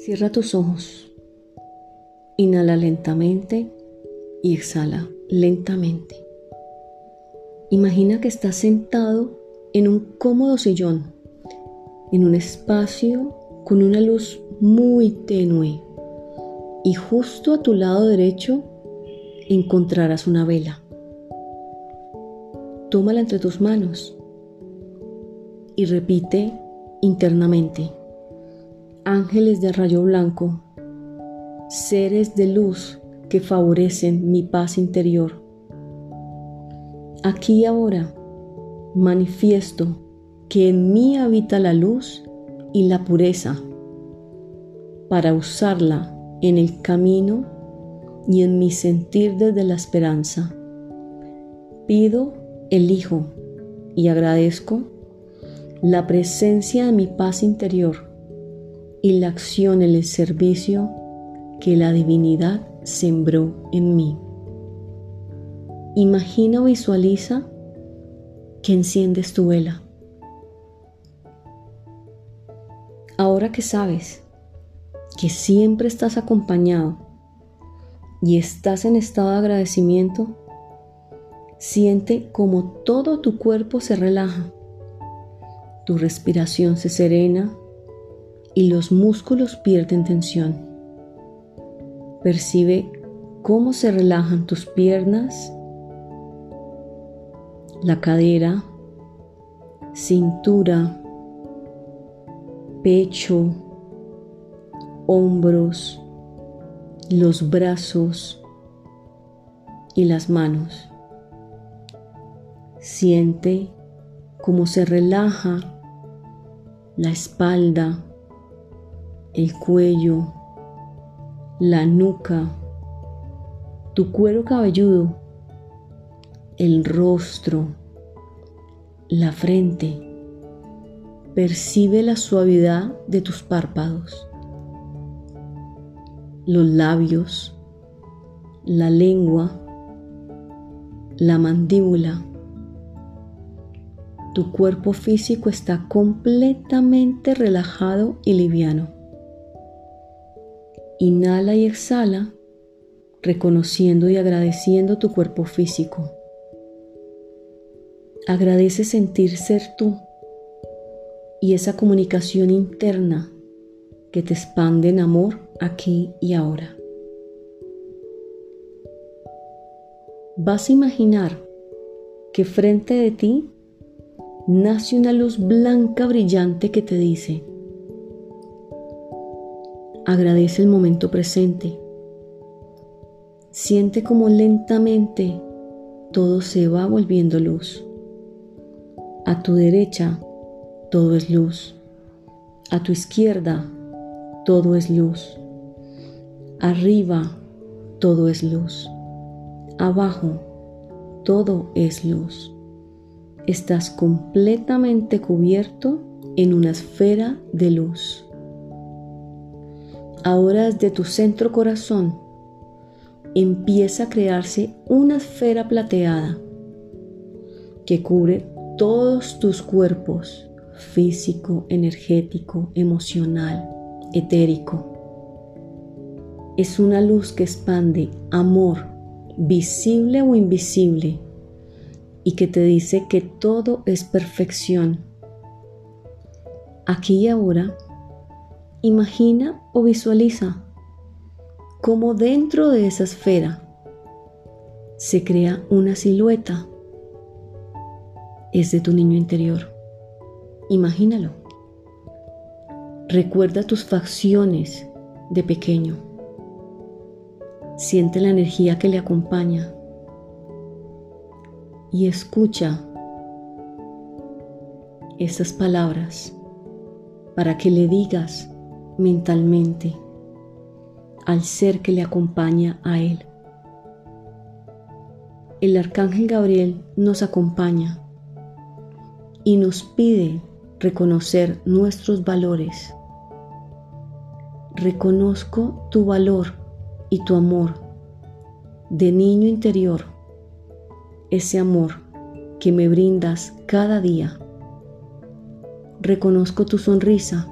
Cierra tus ojos. Inhala lentamente y exhala lentamente. Imagina que estás sentado en un cómodo sillón, en un espacio con una luz muy tenue y justo a tu lado derecho encontrarás una vela. Tómala entre tus manos y repite internamente, ángeles de rayo blanco, seres de luz que favorecen mi paz interior. Aquí y ahora manifiesto que en mí habita la luz y la pureza para usarla en el camino y en mi sentir desde la esperanza. Pido, elijo y agradezco la presencia de mi paz interior y la acción en el servicio que la divinidad sembró en mí. Imagina o visualiza que enciendes tu vela. Ahora que sabes que siempre estás acompañado y estás en estado de agradecimiento, siente como todo tu cuerpo se relaja, tu respiración se serena y los músculos pierden tensión. Percibe cómo se relajan tus piernas, la cadera, cintura, pecho, hombros, los brazos y las manos. Siente cómo se relaja la espalda, el cuello, la nuca, tu cuero cabelludo, el rostro, la frente. Percibe la suavidad de tus párpados, los labios, la lengua, la mandíbula. Tu cuerpo físico está completamente relajado y liviano. Inhala y exhala, reconociendo y agradeciendo tu cuerpo físico. Agradece sentir ser tú y esa comunicación interna que te expande en amor aquí y ahora. Vas a imaginar que frente de ti nace una luz blanca brillante que te dice, agradece el momento presente, siente como lentamente todo se va volviendo luz. A tu derecha todo es luz. A tu izquierda todo es luz. Arriba todo es luz. Abajo todo es luz. Estás completamente cubierto en una esfera de luz. Ahora desde tu centro corazón empieza a crearse una esfera plateada que cubre todos tus cuerpos, físico, energético, emocional, etérico. Es una luz que expande amor, visible o invisible, y que te dice que todo es perfección. Aquí y ahora, imagina o visualiza cómo dentro de esa esfera se crea una silueta es de tu niño interior. Imagínalo. Recuerda tus facciones de pequeño. Siente la energía que le acompaña y escucha estas palabras para que le digas mentalmente al ser que le acompaña a él. El arcángel Gabriel nos acompaña y nos pide reconocer nuestros valores. Reconozco tu valor y tu amor de niño interior, ese amor que me brindas cada día. Reconozco tu sonrisa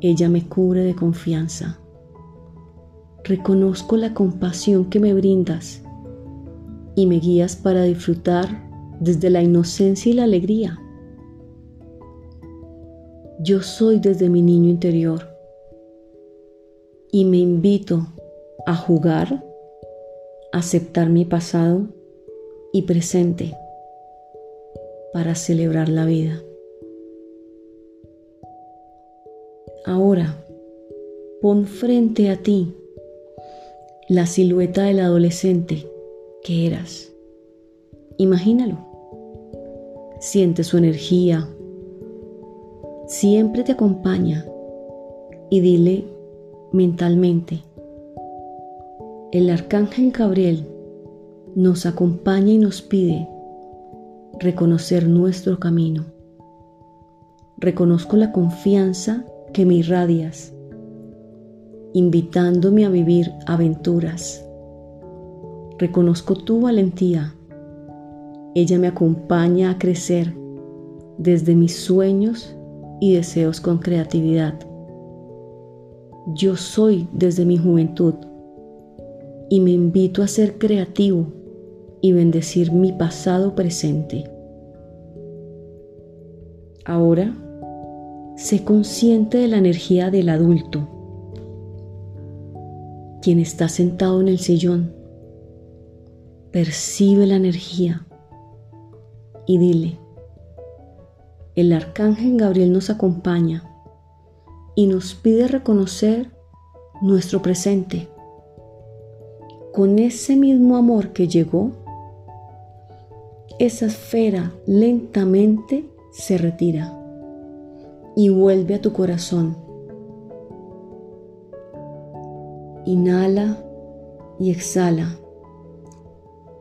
ella me cubre de confianza. Reconozco la compasión que me brindas y me guías para disfrutar desde la inocencia y la alegría. Yo soy desde mi niño interior y me invito a jugar, aceptar mi pasado y presente para celebrar la vida. Ahora, pon frente a ti la silueta del adolescente que eras. Imagínalo. Siente su energía. Siempre te acompaña y dile mentalmente, el arcángel Gabriel nos acompaña y nos pide reconocer nuestro camino. Reconozco la confianza que me irradias, invitándome a vivir aventuras. Reconozco tu valentía. Ella me acompaña a crecer desde mis sueños y deseos con creatividad. Yo soy desde mi juventud y me invito a ser creativo y bendecir mi pasado presente. Ahora, sé consciente de la energía del adulto, quien está sentado en el sillón. Percibe la energía y dile, el arcángel Gabriel nos acompaña y nos pide reconocer nuestro presente. Con ese mismo amor que llegó, esa esfera lentamente se retira y vuelve a tu corazón. Inhala y exhala.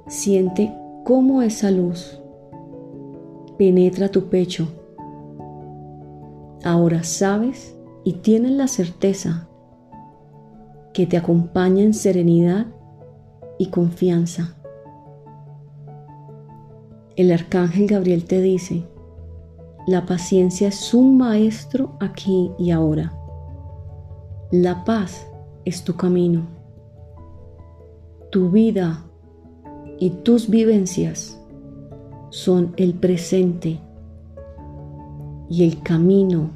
Siente cómo esa luz penetra tu pecho. Ahora sabes y tienes la certeza que te acompaña en serenidad y confianza. El arcángel Gabriel te dice, la paciencia es un maestro aquí y ahora. La paz es tu camino. Tu vida y tus vivencias son el presente y el camino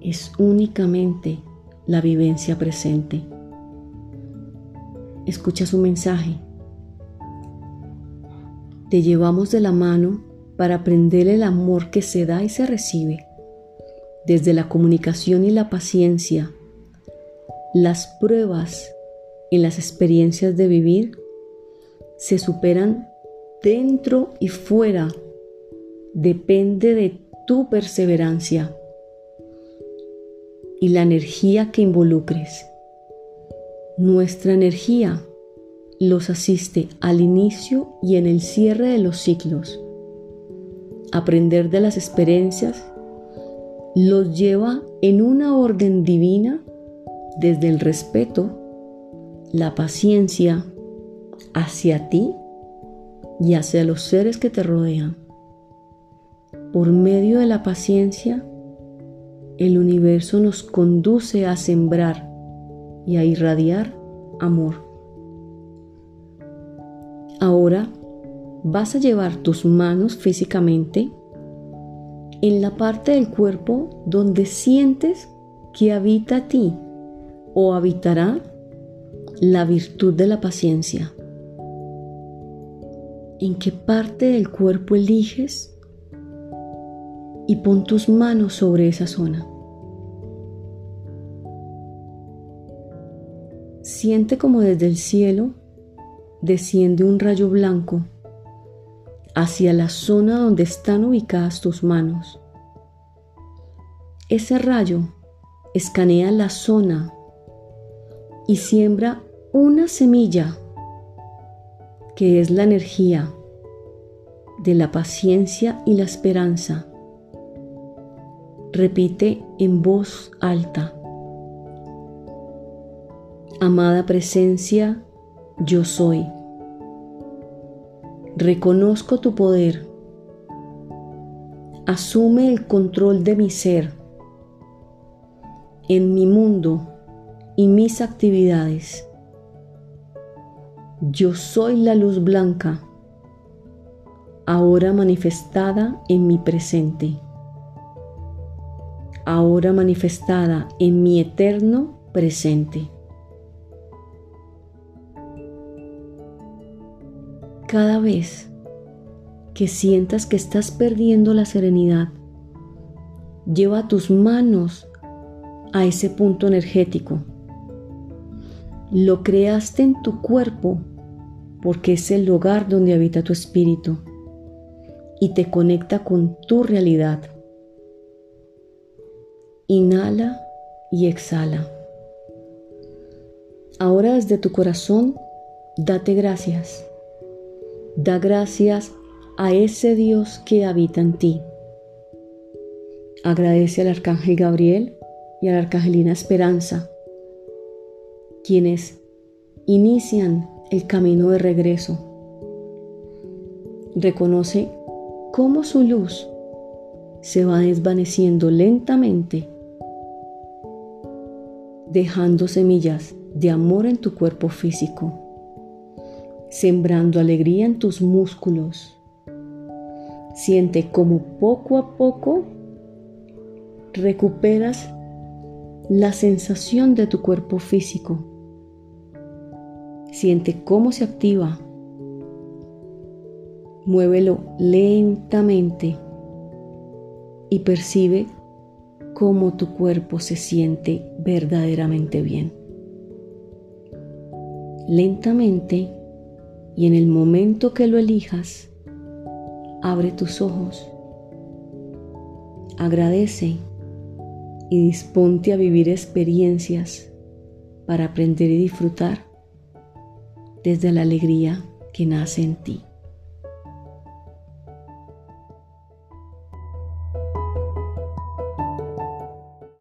es únicamente la vivencia presente. Escucha su mensaje te llevamos de la mano para aprender el amor que se da y se recibe. Desde la comunicación y la paciencia, las pruebas y las experiencias de vivir se superan dentro y fuera. Depende de tu perseverancia y la energía que involucres. Nuestra energía los asiste al inicio y en el cierre de los ciclos. Aprender de las experiencias los lleva en una orden divina desde el respeto, la paciencia hacia ti y hacia los seres que te rodean. Por medio de la paciencia, el universo nos conduce a sembrar y a irradiar amor. Ahora vas a llevar tus manos físicamente en la parte del cuerpo donde sientes que habita a ti o habitará la virtud de la paciencia. ¿En qué parte del cuerpo eliges? Y pon tus manos sobre esa zona. Siente como desde el cielo desciende un rayo blanco hacia la zona donde están ubicadas tus manos. Ese rayo escanea la zona y siembra una semilla que es la energía de la paciencia y la esperanza. Repite en voz alta. Amada presencia, yo soy. Reconozco tu poder. Asume el control de mi ser. en mi mundo y mis actividades. Yo soy la luz blanca, ahora manifestada en mi presente, ahora manifestada en mi eterno presente. Cada vez que sientas que estás perdiendo la serenidad, lleva tus manos a ese punto energético. Lo creaste en tu cuerpo porque es el lugar donde habita tu espíritu y te conecta con tu realidad. Inhala y exhala. Ahora desde tu corazón, date gracias. Da gracias a ese Dios que habita en ti. Agradece al Arcángel Gabriel y a la Arcangelina Esperanza, quienes inician el camino de regreso. Reconoce cómo su luz se va desvaneciendo lentamente, dejando semillas de amor en tu cuerpo físico, sembrando alegría en tus músculos. Siente como poco a poco recuperas la sensación de tu cuerpo físico. Siente cómo se activa. Muévelo lentamente y percibe cómo tu cuerpo se siente verdaderamente bien. Lentamente y en el momento que lo elijas, abre tus ojos. Agradece y disponte a vivir experiencias para aprender y disfrutar desde la alegría que nace en ti.